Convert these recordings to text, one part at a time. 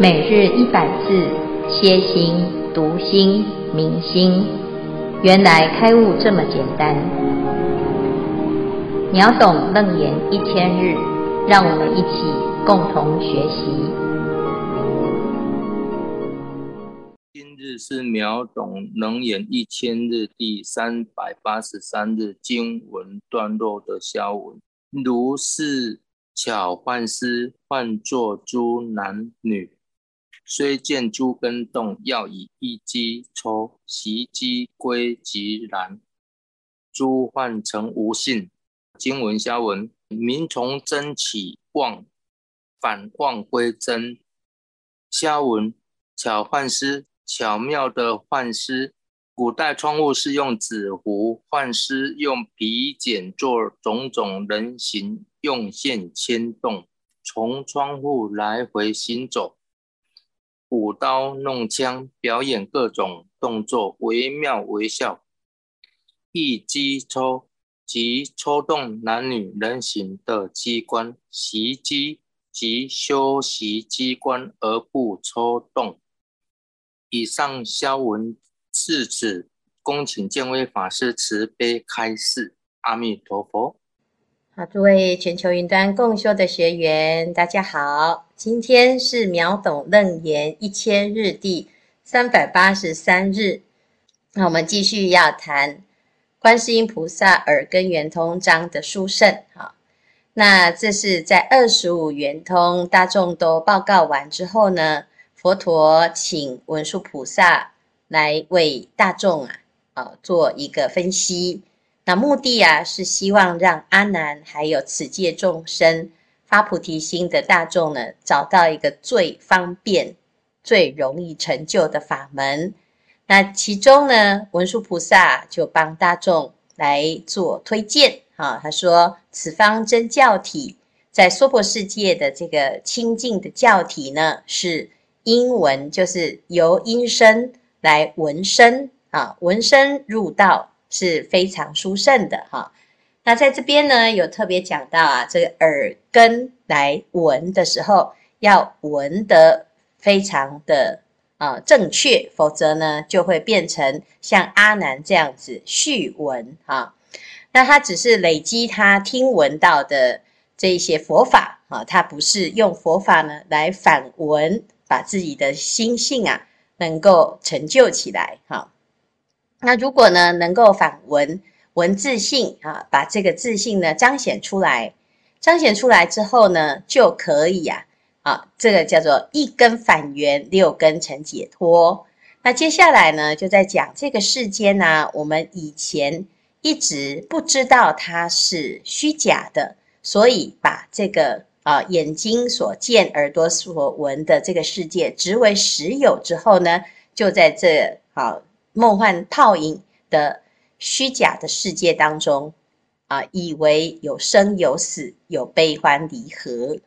每日一百字，歇心、读心、明心，原来开悟这么简单。秒懂楞严一千日，让我们一起共同学习。今日是秒懂楞严一千日第三百八十三日经文段落的消文，如是巧幻师唤作诸男女。虽见诸根动，要以一击抽，袭击归即然。诸患成无性。经文消文：名从真起妄，反妄归真。消文：巧幻师，巧妙的幻师。古代窗户是用纸糊，幻师用皮剪做种种人形，用线牵动，从窗户来回行走。舞刀弄枪，表演各种动作，惟妙惟肖。一击抽，即抽动男女人形的机关；袭击，即修习机关而不抽动。以上消文至此，恭请见辉法师慈悲开示。阿弥陀佛。好，诸位全球云端共修的学员，大家好。今天是秒懂楞严一千日第三百八十三日。那我们继续要谈观世音菩萨耳根圆通章的殊胜。好，那这是在二十五圆通大众都报告完之后呢，佛陀请文殊菩萨来为大众啊，啊做一个分析。那目的啊，是希望让阿难还有此界众生发菩提心的大众呢，找到一个最方便、最容易成就的法门。那其中呢，文殊菩萨就帮大众来做推荐啊。他说：“此方真教体，在娑婆世界的这个清净的教体呢，是音文，就是由音声来闻声啊，闻声入道。”是非常殊胜的哈。那在这边呢，有特别讲到啊，这个耳根来闻的时候，要闻得非常的啊、正确，否则呢，就会变成像阿难这样子虚闻啊。那他只是累积他听闻到的这一些佛法啊，他不是用佛法呢来反闻，把自己的心性啊能够成就起来哈。那如果呢，能够反闻文自性啊，把这个自信呢彰显出来，彰显出来之后呢，就可以呀啊，啊，这个叫做一根反缘，六根成解脱。那接下来呢，就在讲这个世间呢，我们以前一直不知道它是虚假的，所以把这个啊眼睛所见、耳朵所闻的这个世界执为实有之后呢，就在这啊。梦幻泡影的虚假的世界当中，啊，以为有生有死，有悲欢离合。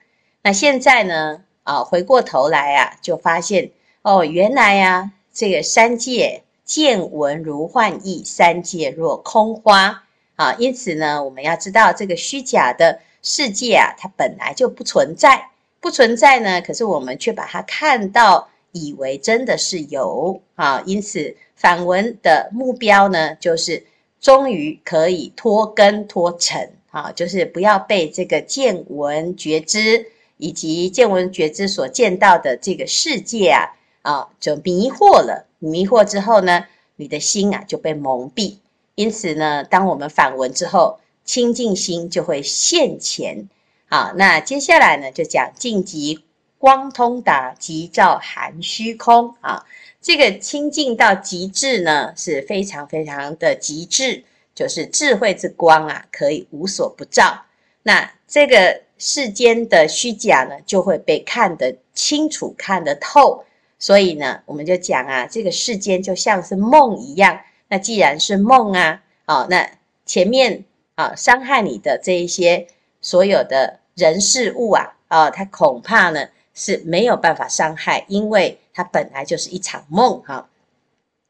那现在呢，啊，回过头来啊，就发现哦，原来啊，这个三界见闻如幻意，三界若空花啊。因此呢，我们要知道这个虚假的世界啊，它本来就不存在，不存在呢，可是我们却把它看到，以为真的是有啊。因此。反闻的目标呢，就是终于可以脱根脱尘啊，就是不要被这个见闻觉知以及见闻觉知所见到的这个世界啊啊，就迷惑了。迷惑之后呢，你的心啊就被蒙蔽。因此呢，当我们反闻之后，清净心就会现前。好，那接下来呢，就讲晋级光通达，即照含虚空啊。这个清净到极致呢，是非常非常的极致，就是智慧之光啊，可以无所不照。那这个世间的虚假呢，就会被看得清楚、看得透。所以呢，我们就讲啊，这个世间就像是梦一样。那既然是梦啊，哦，那前面啊伤害你的这一些所有的人事物啊，啊，它恐怕呢是没有办法伤害，因为。它本来就是一场梦哈，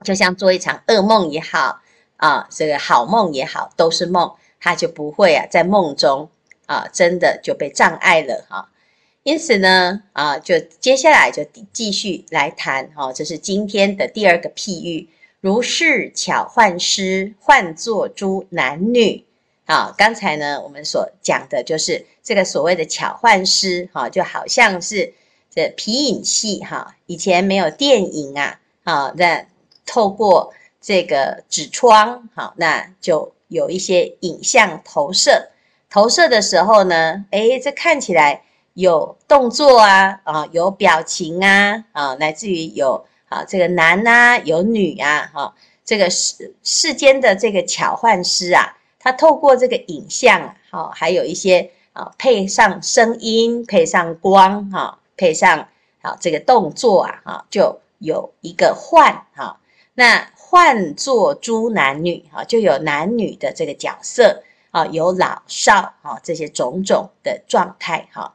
就像做一场噩梦也好啊，这个好梦也好，都是梦，它就不会啊在梦中啊真的就被障碍了哈。因此呢，啊，就接下来就继续来谈哈，这是今天的第二个譬喻，如是巧幻师，唤作诸男女。啊，刚才呢，我们所讲的就是这个所谓的巧幻师，哈，就好像是这皮影戏，哈，以前没有电影啊，啊，那透过这个纸窗，好，那就有一些影像投射，投射的时候呢，诶，这看起来有动作啊，啊，有表情啊，啊，乃至于有啊，这个男啊，有女啊，哈，这个世世间的这个巧幻师啊。他透过这个影像，好，还有一些啊，配上声音，配上光，哈，配上好这个动作啊，哈，就有一个幻，哈，那唤作诸男女，哈，就有男女的这个角色，啊，有老少，啊，这些种种的状态，哈。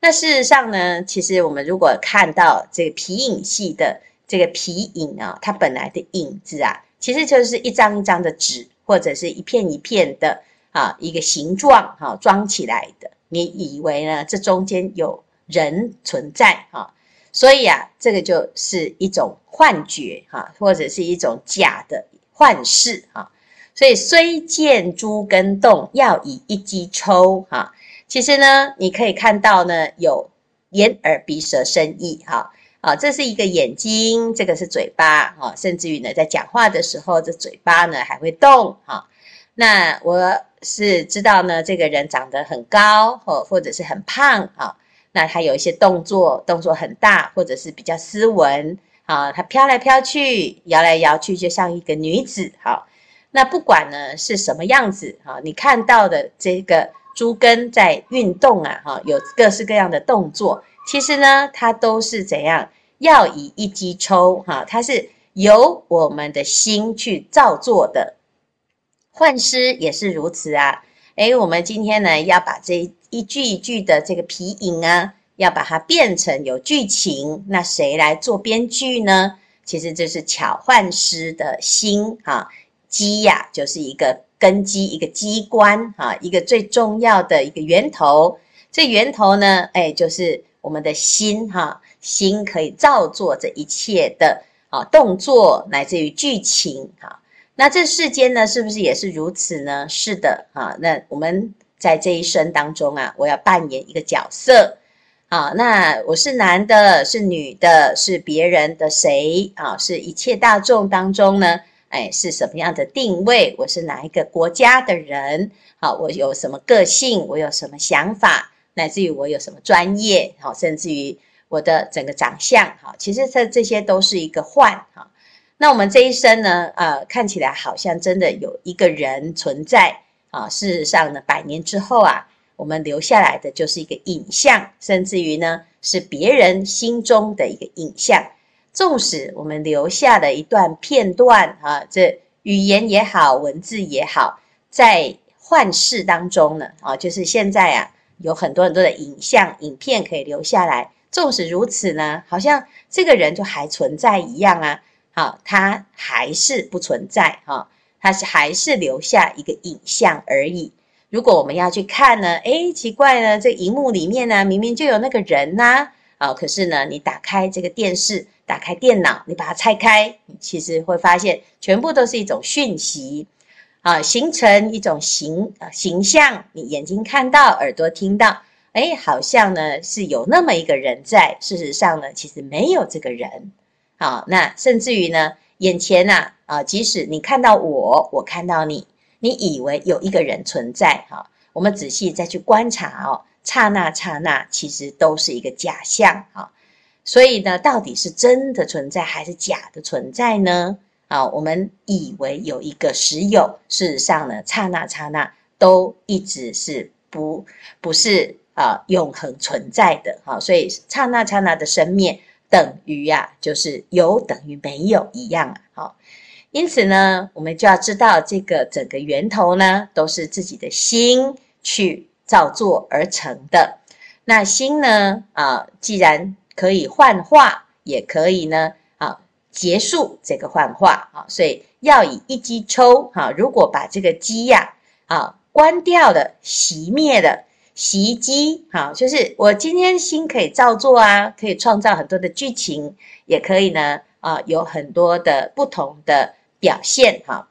那事实上呢，其实我们如果看到这个皮影戏的这个皮影啊，它本来的影子啊，其实就是一张一张的纸。或者是一片一片的啊，一个形状哈，装起来的，你以为呢？这中间有人存在哈，所以啊，这个就是一种幻觉哈，或者是一种假的幻视哈。所以虽见诸根动，要以一击抽哈。其实呢，你可以看到呢，有眼耳鼻舌身意哈。啊，这是一个眼睛，这个是嘴巴，哈，甚至于呢，在讲话的时候，这嘴巴呢还会动，哈。那我是知道呢，这个人长得很高，或或者是很胖，哈。那他有一些动作，动作很大，或者是比较斯文，啊，他飘来飘去，摇来摇去，就像一个女子，哈。那不管呢是什么样子，哈，你看到的这个猪根在运动啊，哈，有各式各样的动作，其实呢，它都是怎样？要以一击抽哈，它是由我们的心去造作的。幻师也是如此啊。诶，我们今天呢要把这一句一句的这个皮影啊，要把它变成有剧情。那谁来做编剧呢？其实这是巧幻师的心哈，机呀就是一个根基，一个机关哈，一个最重要的一个源头。这源头呢，诶，就是我们的心哈。心可以造作这一切的啊动作，乃至于剧情哈。那这世间呢，是不是也是如此呢？是的啊。那我们在这一生当中啊，我要扮演一个角色啊。那我是男的，是女的，是别人的谁啊？是一切大众当中呢？哎，是什么样的定位？我是哪一个国家的人？好，我有什么个性？我有什么想法？乃至于我有什么专业？好，甚至于。我的整个长相，哈，其实这这些都是一个幻，哈。那我们这一生呢，呃，看起来好像真的有一个人存在，啊，事实上呢，百年之后啊，我们留下来的就是一个影像，甚至于呢，是别人心中的一个影像。纵使我们留下的一段片段，啊，这语言也好，文字也好，在幻视当中呢，啊，就是现在啊，有很多很多的影像、影片可以留下来。纵使如此呢，好像这个人就还存在一样啊，好，它还是不存在哈，它是还是留下一个影像而已。如果我们要去看呢，诶，奇怪呢，这荧幕里面呢，明明就有那个人呐，啊，可是呢，你打开这个电视，打开电脑，你把它拆开，其实会发现全部都是一种讯息，啊，形成一种形形象，你眼睛看到，耳朵听到。哎，好像呢是有那么一个人在，事实上呢，其实没有这个人。好，那甚至于呢，眼前呐，啊，即使你看到我，我看到你，你以为有一个人存在，哈，我们仔细再去观察哦，刹那刹那，其实都是一个假象，哈。所以呢，到底是真的存在还是假的存在呢？啊，我们以为有一个实有，事实上呢，刹那刹那都一直是不不是。啊，永恒存在的哈，所以刹那刹那的生灭等于呀，就是有等于没有一样啊。好，因此呢，我们就要知道这个整个源头呢，都是自己的心去造作而成的。那心呢，啊，既然可以幻化，也可以呢，啊，结束这个幻化啊，所以要以一机抽哈。如果把这个机呀，啊，关掉了，熄灭的袭击，好，就是我今天心可以照做啊，可以创造很多的剧情，也可以呢，啊，有很多的不同的表现，哈。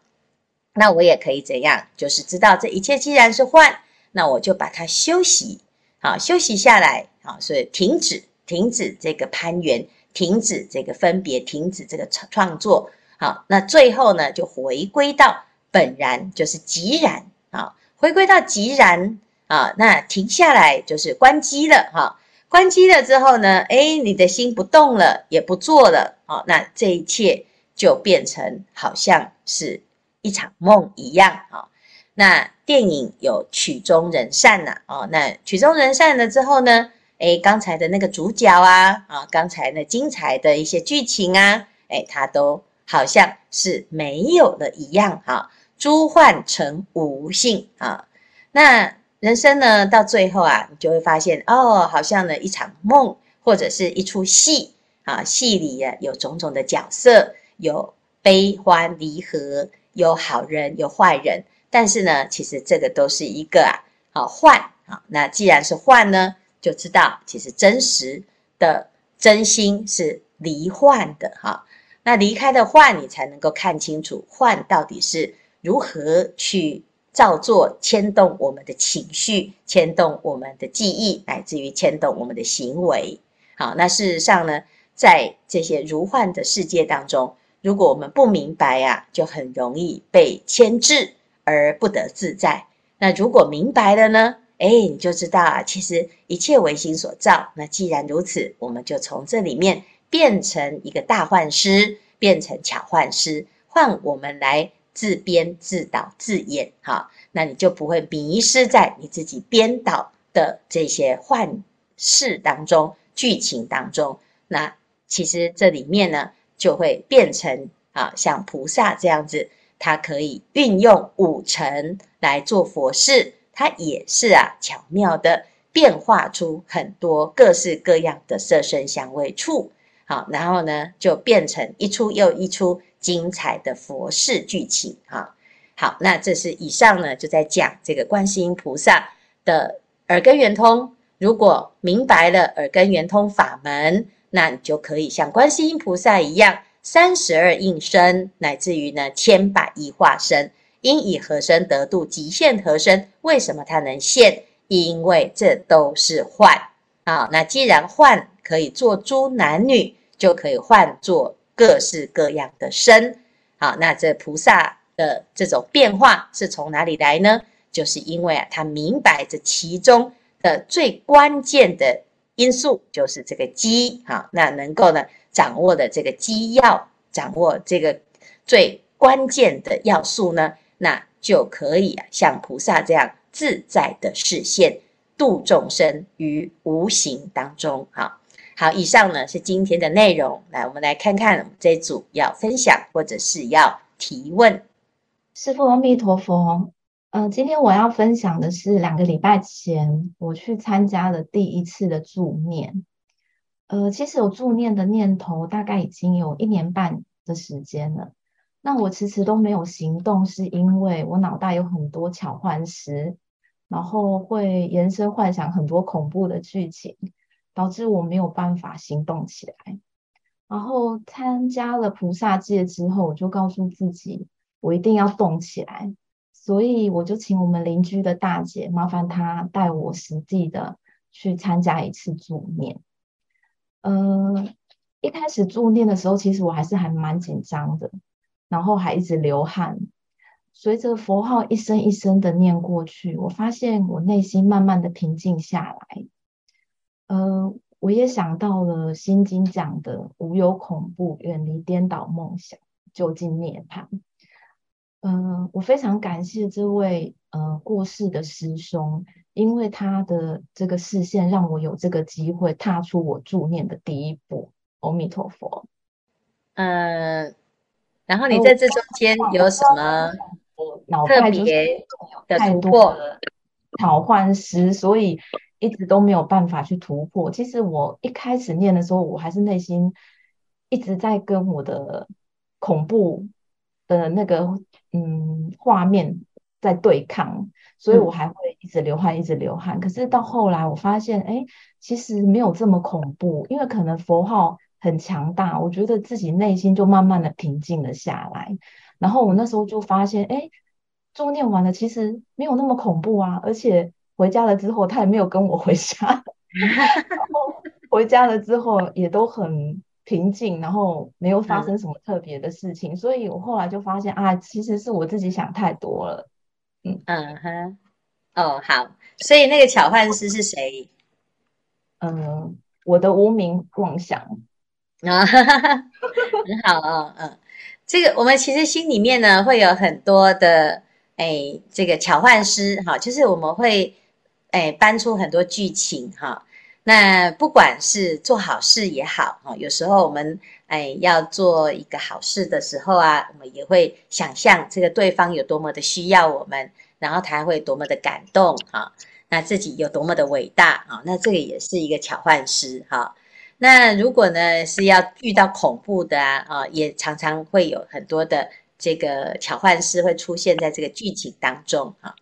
那我也可以怎样？就是知道这一切既然是幻，那我就把它休息，好，休息下来，好，所以停止，停止这个攀缘，停止这个分别，停止这个创创作，好，那最后呢，就回归到本然，就是即然，啊，回归到即然，啊，那停下来就是关机了，哈，关机了之后呢，诶，你的心不动了，也不做了，好，那这一切就变成好像是。一场梦一样啊，那电影有曲终人散呐，哦，那曲终人散了之后呢，诶，刚才的那个主角啊，啊，刚才那精彩的一些剧情啊，诶，它都好像是没有了一样哈，诸幻成无性啊，那人生呢，到最后啊，你就会发现哦，好像呢一场梦或者是一出戏啊，戏里啊有种种的角色，有悲欢离合。有好人，有坏人，但是呢，其实这个都是一个啊，好幻啊。那既然是幻呢，就知道其实真实的真心是离幻的哈。那离开的幻，你才能够看清楚幻到底是如何去造作，牵动我们的情绪，牵动我们的记忆，乃至于牵动我们的行为。好，那事实上呢，在这些如幻的世界当中。如果我们不明白啊，就很容易被牵制而不得自在。那如果明白了呢？哎，你就知道啊，其实一切唯心所造。那既然如此，我们就从这里面变成一个大幻师，变成巧幻师，换我们来自编自导自演。哈，那你就不会迷失在你自己编导的这些幻事当中、剧情当中。那其实这里面呢？就会变成啊，像菩萨这样子，他可以运用五尘来做佛事，他也是啊，巧妙的变化出很多各式各样的色身香味触，好，然后呢，就变成一出又一出精彩的佛事剧情啊。好，那这是以上呢，就在讲这个观世音菩萨的耳根圆通，如果明白了耳根圆通法门。那你就可以像观世音菩萨一样，三十二应身，乃至于呢千百亿化身，应以何身得度，极限何身？为什么他能现？因为这都是幻啊。那既然幻可以做诸男女，就可以换做各式各样的身。好，那这菩萨的这种变化是从哪里来呢？就是因为啊，他明白这其中的最关键的。因素就是这个机，哈，那能够呢掌握的这个机要，掌握这个最关键的要素呢，那就可以啊像菩萨这样自在的示现，度众生于无形当中，哈，好，以上呢是今天的内容，来，我们来看看这组要分享或者是要提问，师父阿弥陀佛。嗯、今天我要分享的是两个礼拜前我去参加了第一次的助念。呃，其实有助念的念头大概已经有一年半的时间了。那我迟迟都没有行动，是因为我脑袋有很多巧幻师，然后会延伸幻想很多恐怖的剧情，导致我没有办法行动起来。然后参加了菩萨戒之后，我就告诉自己，我一定要动起来。所以我就请我们邻居的大姐，麻烦她带我实际的去参加一次助念。呃，一开始助念的时候，其实我还是还蛮紧张的，然后还一直流汗。随着佛号一声一声的念过去，我发现我内心慢慢的平静下来。呃，我也想到了《心经》讲的“无有恐怖，远离颠倒梦想，究竟涅槃”。嗯、呃，我非常感谢这位呃过世的师兄，因为他的这个视线，让我有这个机会踏出我助念的第一步。阿弥陀佛。嗯、呃，然后你在这中间有什么特别的突破？巧幻师，所以一直都没有办法去突破。其实我一开始念的时候，我还是内心一直在跟我的恐怖的那个。嗯，画面在对抗，所以我还会一直流汗，一直流汗。可是到后来，我发现，哎，其实没有这么恐怖，因为可能佛号很强大，我觉得自己内心就慢慢的平静了下来。然后我那时候就发现，哎，助念完了，其实没有那么恐怖啊。而且回家了之后，他也没有跟我回家，然后回家了之后也都很平静，然后没有发生什么特别的事情。嗯、所以我后来就发现啊，其实是我自己想太多了。嗯嗯哼，哦好，所以那个巧幻师是谁？嗯，我的无名妄想啊，很好哦，嗯，这个我们其实心里面呢会有很多的哎，这个巧幻师哈，就是我们会哎搬出很多剧情哈。那不管是做好事也好哈，有时候我们哎要做一个好事的时候啊，我们也会想象这个对方有多么的需要我们。然后他会多么的感动啊，那自己有多么的伟大啊，那这个也是一个巧幻师哈。那如果呢是要遇到恐怖的啊，啊，也常常会有很多的这个巧幻师会出现在这个剧情当中啊。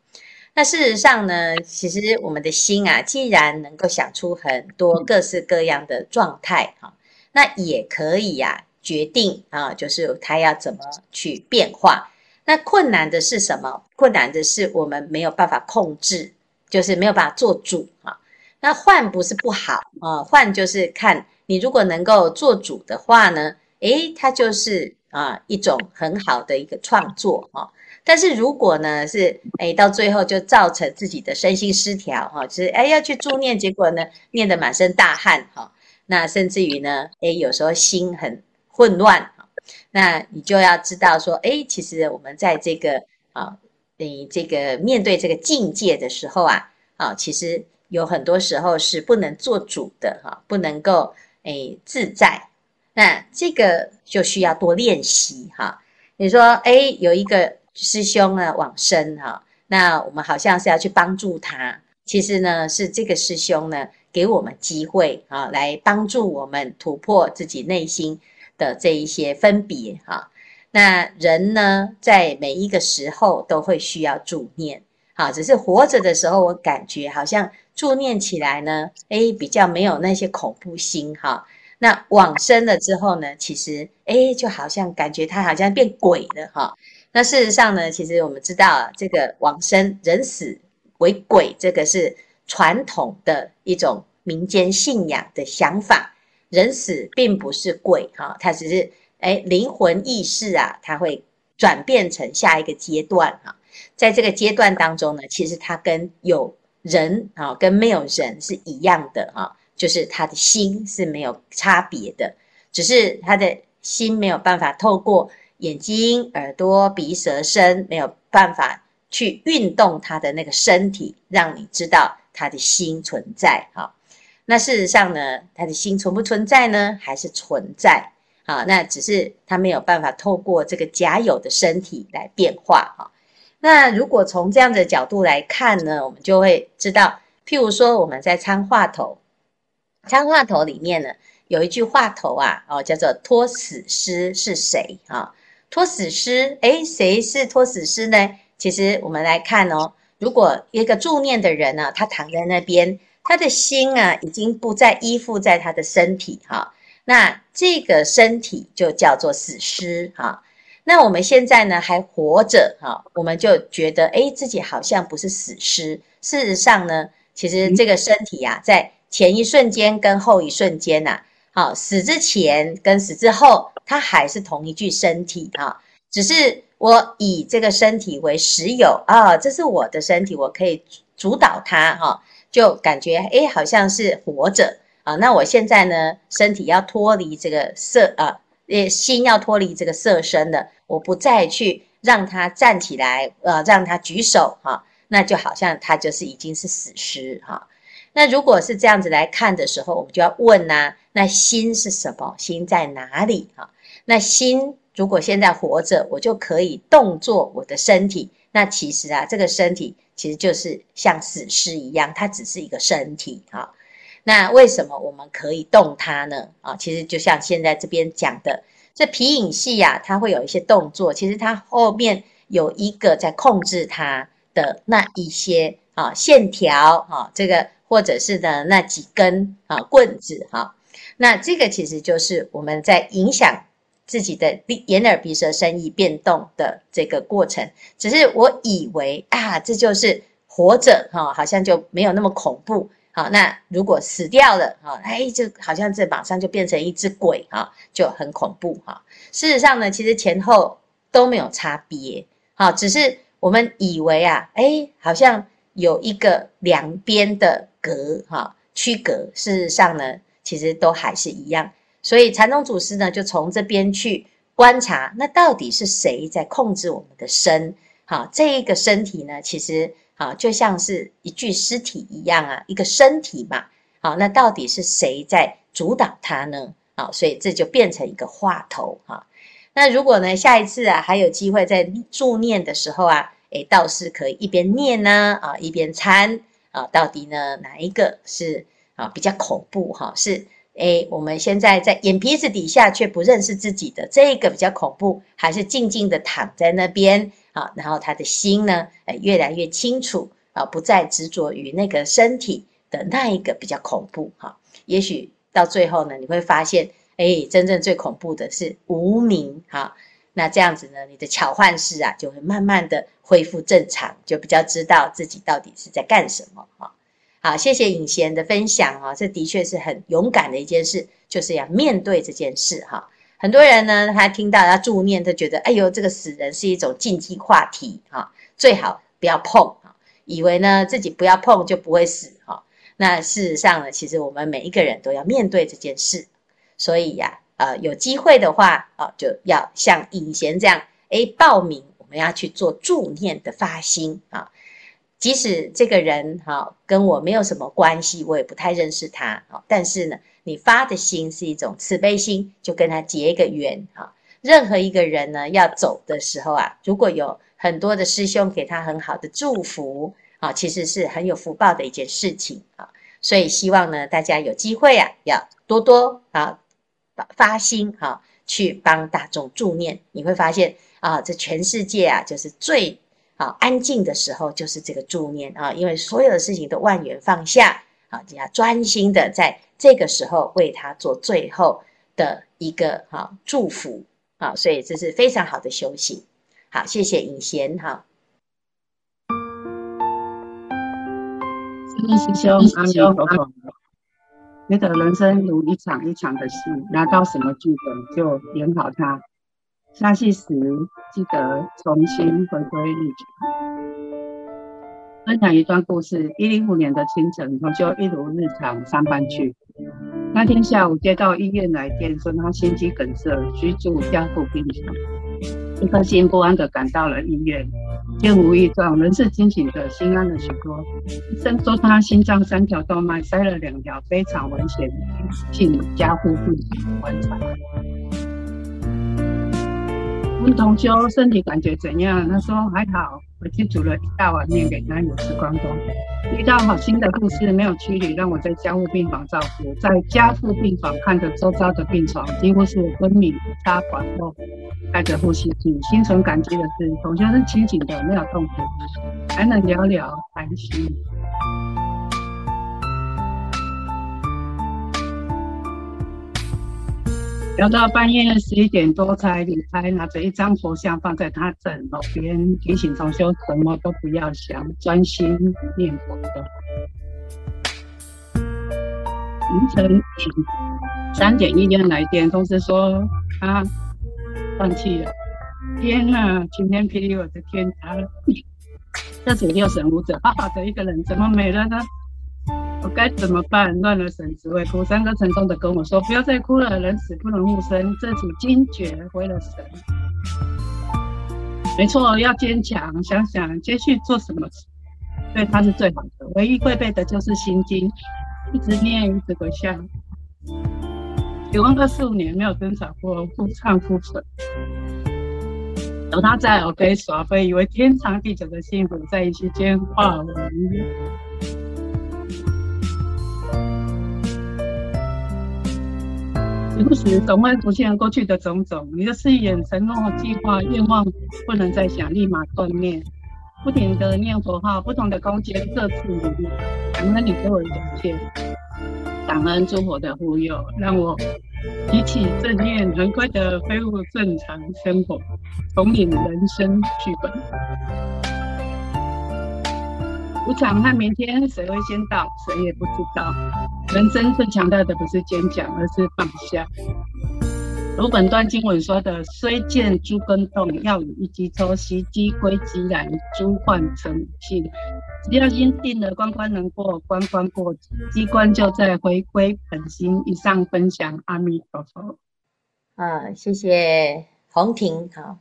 那事实上呢，其实我们的心啊，既然能够想出很多各式各样的状态哈，那也可以呀决定啊，就是它要怎么去变化。那困难的是什么？困难的是我们没有办法控制，就是没有办法做主啊。那换不是不好啊，换就是看你如果能够做主的话呢，诶，它就是啊一种很好的一个创作啊。但是如果呢是诶到最后就造成自己的身心失调哈，就是诶要去助念，结果呢念得满身大汗哈，那甚至于呢诶有时候心很混乱。那你就要知道说，哎，其实我们在这个啊，你这个面对这个境界的时候啊，啊，其实有很多时候是不能做主的哈，不能够哎自在。那这个就需要多练习哈。你说，哎，有一个师兄呢往生哈，那我们好像是要去帮助他，其实呢是这个师兄呢给我们机会啊，来帮助我们突破自己内心。的这一些分别哈，那人呢，在每一个时候都会需要助念，好，只是活着的时候，我感觉好像助念起来呢，诶，比较没有那些恐怖心哈。那往生了之后呢，其实诶，就好像感觉他好像变鬼了哈。那事实上呢，其实我们知道啊，这个往生人死为鬼，这个是传统的一种民间信仰的想法。人死并不是鬼哈，他只是诶灵魂意识啊，他会转变成下一个阶段哈，在这个阶段当中呢，其实他跟有人啊跟没有人是一样的哈，就是他的心是没有差别的，只是他的心没有办法透过眼睛、耳朵、鼻、舌、身，没有办法去运动他的那个身体，让你知道他的心存在哈。那事实上呢，他的心存不存在呢？还是存在？好，那只是他没有办法透过这个假有的身体来变化哈。那如果从这样的角度来看呢，我们就会知道，譬如说我们在参话头，参话头里面呢，有一句话头啊，哦，叫做托死尸是谁啊？托死师，诶，谁是托死师呢？其实我们来看哦，如果一个助念的人呢，他躺在那边。他的心啊，已经不再依附在他的身体哈，那这个身体就叫做死尸哈。那我们现在呢还活着哈，我们就觉得诶，自己好像不是死尸。事实上呢，其实这个身体呀，在前一瞬间跟后一瞬间呐，好，死之前跟死之后，它还是同一具身体哈，只是我以这个身体为实有啊，这是我的身体，我可以主导它哈。就感觉诶，好像是活着啊。那我现在呢，身体要脱离这个色啊，诶，心要脱离这个色身了。我不再去让他站起来，呃，让他举手哈，那就好像他就是已经是死尸哈。那如果是这样子来看的时候，我们就要问呐，那心是什么？心在哪里哈？那心如果现在活着，我就可以动作我的身体。那其实啊，这个身体。其实就是像死尸一样，它只是一个身体哈。那为什么我们可以动它呢？啊，其实就像现在这边讲的，这皮影戏呀，它会有一些动作，其实它后面有一个在控制它的那一些啊线条啊，这个或者是呢那几根啊棍子哈、那这个其实就是我们在影响自己的眼耳鼻舌身意变动的这个过程。只是我以为啊，这就是活着哈、好像就没有那么恐怖。好，那如果死掉了，哈，哎，就好像这马上就变成一只鬼，哈，就很恐怖，哈。事实上呢，其实前后都没有差别，好，只是我们以为啊，哎，好像有一个两边的隔，哈，区隔。事实上呢，其实都还是一样。所以禅宗祖师呢，就从这边去观察，那到底是谁在控制我们的身？好，这一个身体呢，其实。啊，就像是一具尸体一样啊，一个身体嘛。好，那到底是谁在主导它呢？好，所以这就变成一个话头哈。那如果呢，下一次啊，还有机会在助念的时候啊，诶，倒是可以一边念呢，啊，一边参啊，到底呢，哪一个是啊比较恐怖哈？是诶，我们现在在眼皮子底下却不认识自己的这个比较恐怖，还是静静的躺在那边？啊，然后他的心呢，呃，越来越清楚啊，不再执着于那个身体的那一个比较恐怖哈。也许到最后呢，你会发现，哎，真正最恐怖的是无名哈。那这样子呢，你的巧幻识啊，就会慢慢的恢复正常，就比较知道自己到底是在干什么哈。好，谢谢尹贤的分享啊，这的确是很勇敢的一件事，就是要面对这件事哈。很多人呢，他听到他助念，他觉得，哎呦，这个死人是一种禁忌话题哈，最好不要碰哈，以为呢自己不要碰就不会死哈。那事实上呢，其实我们每一个人都要面对这件事，所以呀，呃，有机会的话啊，就要像尹贤这样，哎，报名我们要去做助念的发心啊。即使这个人哈跟我没有什么关系，我也不太认识他，但是呢。你发的心是一种慈悲心，就跟他结一个缘啊。任何一个人呢，要走的时候啊，如果有很多的师兄给他很好的祝福啊，其实是很有福报的一件事情啊。所以希望呢，大家有机会啊，要多多啊发心啊，去帮大众助念。你会发现啊，这全世界啊，就是最啊安静的时候，就是这个助念啊，因为所有的事情都万缘放下啊，只要专心的在。这个时候为他做最后的一个哈祝福啊，所以这是非常好的修行。好，谢谢尹贤哈。师兄，阿弥陀佛。觉得人生如一场一场的戏，拿到什么剧本就演好它。下戏时记得重新回归日常。分享一段故事：一零五年的清晨，我就一如日常上班去。那天下午接到医院来电，说他心肌梗塞，需住加护病房。一颗心不安的赶到了医院，见无异状，人是清醒的，心安了许多。医生说他心脏三条动脉塞了两条，非常危险，进加护病房观察。问同修身体感觉怎样？他说还好。我去煮了一大碗面给他，有吃光光。遇到好心的护士，没有驱离，让我在家护病房照顾。在家护病房看着周遭的病床，几乎是昏迷、插管后带着呼吸机。心存感激的是，同修是清醒的，没有痛苦，还能聊聊谈心。聊到半夜十一点多才离开，拿着一张佛像放在他枕头边，提醒同修什么都不要想，专心念佛的。凌晨三点，一点来电，同事说他放弃了。天呐，晴天霹雳，我的天塌了！这是六神无主，好好的一个人怎么没了呢？我该怎么办？乱了神，只会哭。三哥沉重的跟我说：“不要再哭了，人死不能复生。”这组惊觉回了神。没错，要坚强。想想接续做什么，对他是最好的。唯一会背的就是心经，一直念，一直回向。结婚二十五年没有争吵过，互唱互损。有他在，我可以耍飞，以为天长地久的幸福在一息间化为时不时总会浮现过去的种种，你的誓言、承诺、计划、愿望不能再想，立马断灭。不停的念佛号，不同的空间各自努力，感恩你给我的一切，感恩诸佛的护佑，让我提起正念，很快的恢复正常生活，重领人生剧本。无常和明天，谁会先到？谁也不知道。人生最强大的不是坚强，而是放下。如本段经文说的：“虽见诸根动，要以一击抽，习机归寂然，诸幻成性。”只要心定了，关关能过，关关过，机关就在回归本心。以上分享，阿弥陀佛。啊，谢谢红婷。好，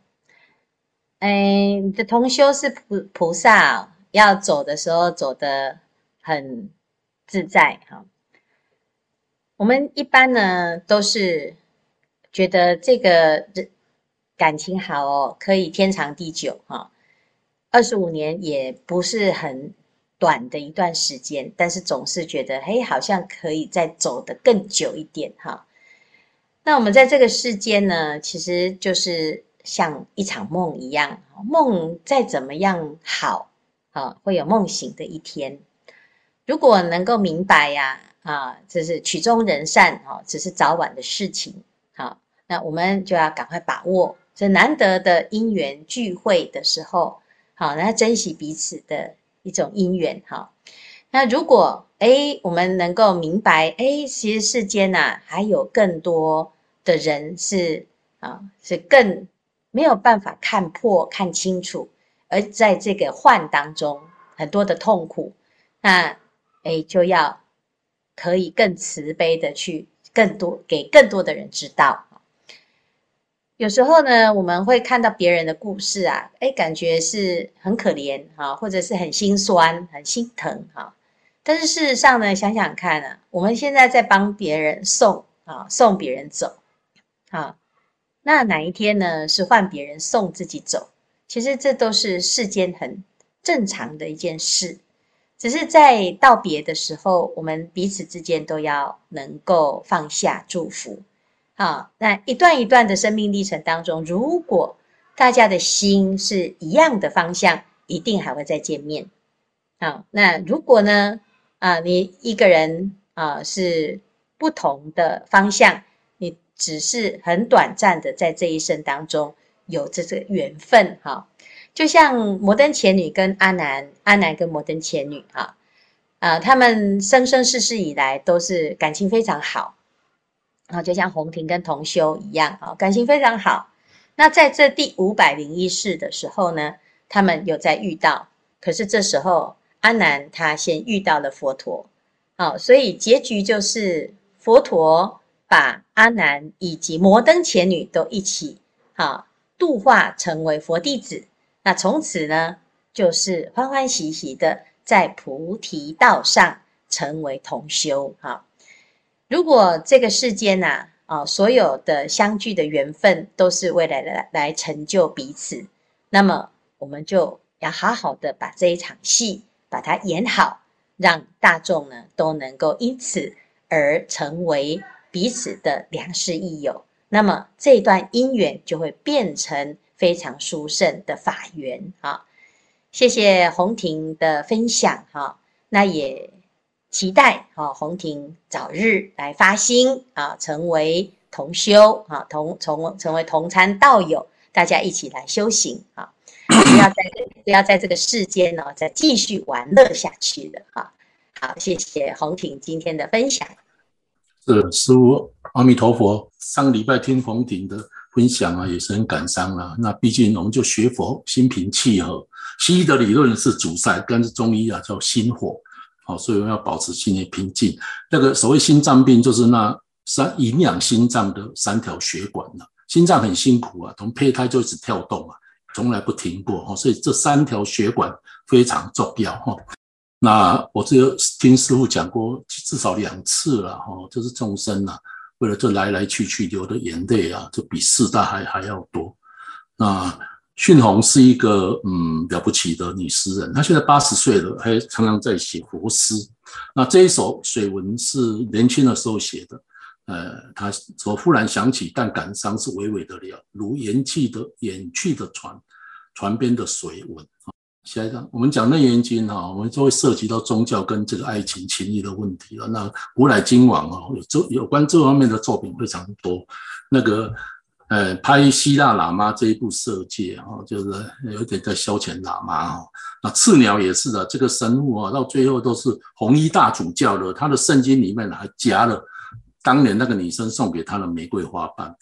哎，你的同修是菩菩萨。要走的时候走得很自在哈。我们一般呢都是觉得这个感情好哦，可以天长地久哈。二十五年也不是很短的一段时间，但是总是觉得嘿，好像可以再走得更久一点哈。那我们在这个世间呢，其实就是像一场梦一样，梦再怎么样好。啊，会有梦醒的一天。如果能够明白呀，啊这是曲终人散啊，只是早晚的事情。好，那我们就要赶快把握这难得的因缘聚会的时候，好，那珍惜彼此的一种因缘。好，那如果诶，我们能够明白，诶，其实世间呐，还有更多的人是啊，是更没有办法看破、看清楚。而在这个幻当中，很多的痛苦，那诶就要可以更慈悲的去更多给更多的人知道。有时候呢，我们会看到别人的故事啊，诶感觉是很可怜哈，或者是很心酸、很心疼哈。但是事实上呢，想想看啊，我们现在在帮别人送啊，送别人走啊，那哪一天呢，是换别人送自己走？其实这都是世间很正常的一件事，只是在道别的时候，我们彼此之间都要能够放下祝福。好，那一段一段的生命历程当中，如果大家的心是一样的方向，一定还会再见面。好，那如果呢，啊，你一个人啊是不同的方向，你只是很短暂的在这一生当中。有这个缘分哈，就像摩登前女跟阿南，阿南跟摩登前女哈，啊，他们生生世世以来都是感情非常好，然啊，就像红婷跟同修一样啊，感情非常好。那在这第五百零一世的时候呢，他们有在遇到，可是这时候阿南他先遇到了佛陀，好，所以结局就是佛陀把阿南以及摩登前女都一起好。度化成为佛弟子，那从此呢，就是欢欢喜喜的在菩提道上成为同修。哈，如果这个世间呐，啊，所有的相聚的缘分都是为了来来成就彼此，那么我们就要好好的把这一场戏把它演好，让大众呢都能够因此而成为彼此的良师益友。那么这段姻缘就会变成非常殊胜的法缘啊！谢谢红婷的分享哈，那也期待哈红婷早日来发心啊，成为同修啊，同从成为同参道友，大家一起来修行啊！不要在不要在这个世间呢再继续玩乐下去了哈！好，谢谢红婷今天的分享。是师父，阿弥陀佛。上礼拜听红婷的分享啊，也是很感伤啊。那毕竟我们就学佛，心平气和。西医的理论是主塞，但是中医啊叫心火，好，所以我们要保持心里平静。那个所谓心脏病，就是那三营养心脏的三条血管了。心脏很辛苦啊，从胚胎就一直跳动啊，从来不停过哦。所以这三条血管非常重要哈。那我只有听师傅讲过至少两次了哈，就是众生呐，为了这来来去去流的眼泪啊，就比四大还还要多。那训红是一个嗯了不起的女诗人，她现在八十岁了，还常常在写佛诗。那这一首水文是年轻的时候写的，呃，她说忽然想起，但感伤是娓娓的了，如远去的远去的船，船边的水纹。下一章，我们讲《楞严经》哈，我们就会涉及到宗教跟这个爱情情谊的问题了。那古来今往啊，有这有关这方面的作品非常多。那个呃，拍希腊喇嘛这一部《色戒》哈，就是有点在消遣喇嘛哈。那赤鸟也是的，这个神物啊，到最后都是红衣大主教的，他的圣经里面还夹了当年那个女生送给他的玫瑰花瓣。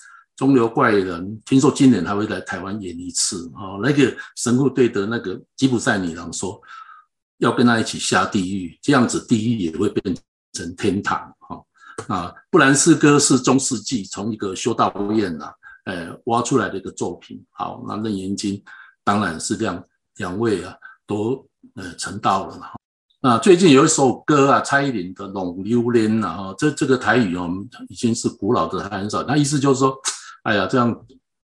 中流怪人，听说今年还会来台湾演一次哦。那个神父对的那个吉普赛女郎说，要跟他一起下地狱，这样子地狱也会变成天堂哈啊。布兰斯哥是中世纪从一个修道院呐，呃，挖出来的一个作品。好，那楞严经当然是两两位啊都呃成道了哈。那最近有一首歌啊，蔡依林的《浪流连》呐，哈，这这个台语哦，已经是古老的很少，那意思就是说。哎呀，这样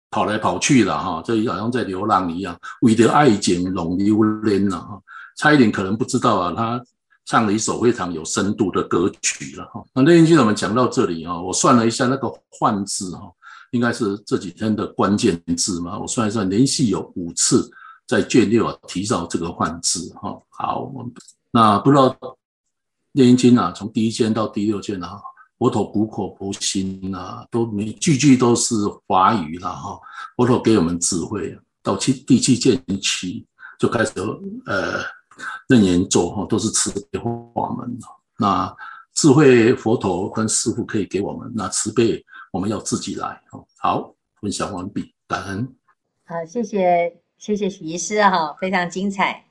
跑来跑去了哈，这好像在流浪一样，为了爱情浪流连了哈。差一点可能不知道啊，他唱了一首非常有深度的歌曲了哈。那那天就我们讲到这里啊，我算了一下那个“幻”字哈，应该是这几天的关键字嘛。我算一算，连续有五次在卷六啊提到这个“幻”字哈。好，那不知道《楞严经》啊，从第一卷到第六卷啊。佛陀苦口婆心啊，都没句句都是华语了哈。佛陀给我们智慧，到七第七卷起就开始呃楞严咒哈，都是慈悲法门。那智慧佛陀跟师父可以给我们，那慈悲我们要自己来。好，分享完毕，感恩。好，谢谢谢谢许医师哈，非常精彩。